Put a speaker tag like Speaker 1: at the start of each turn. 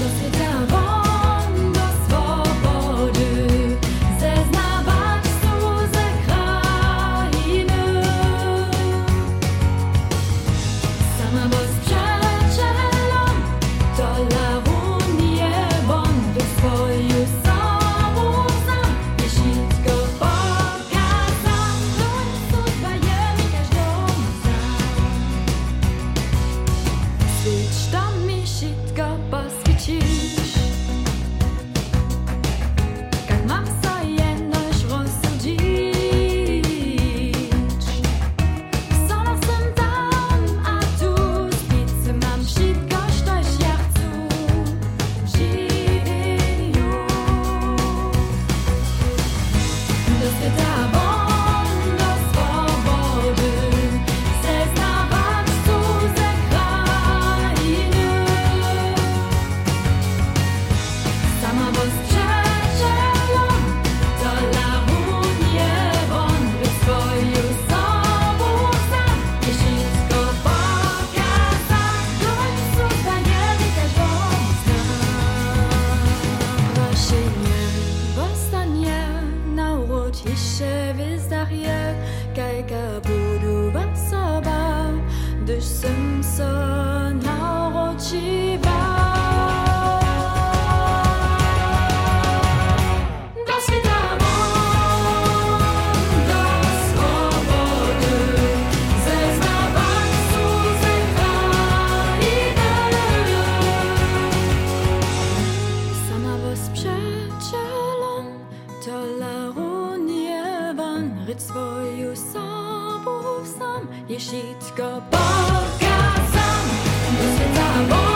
Speaker 1: wonderful. pred svojo sobo sam, je šitko pokazan, da se ta bo.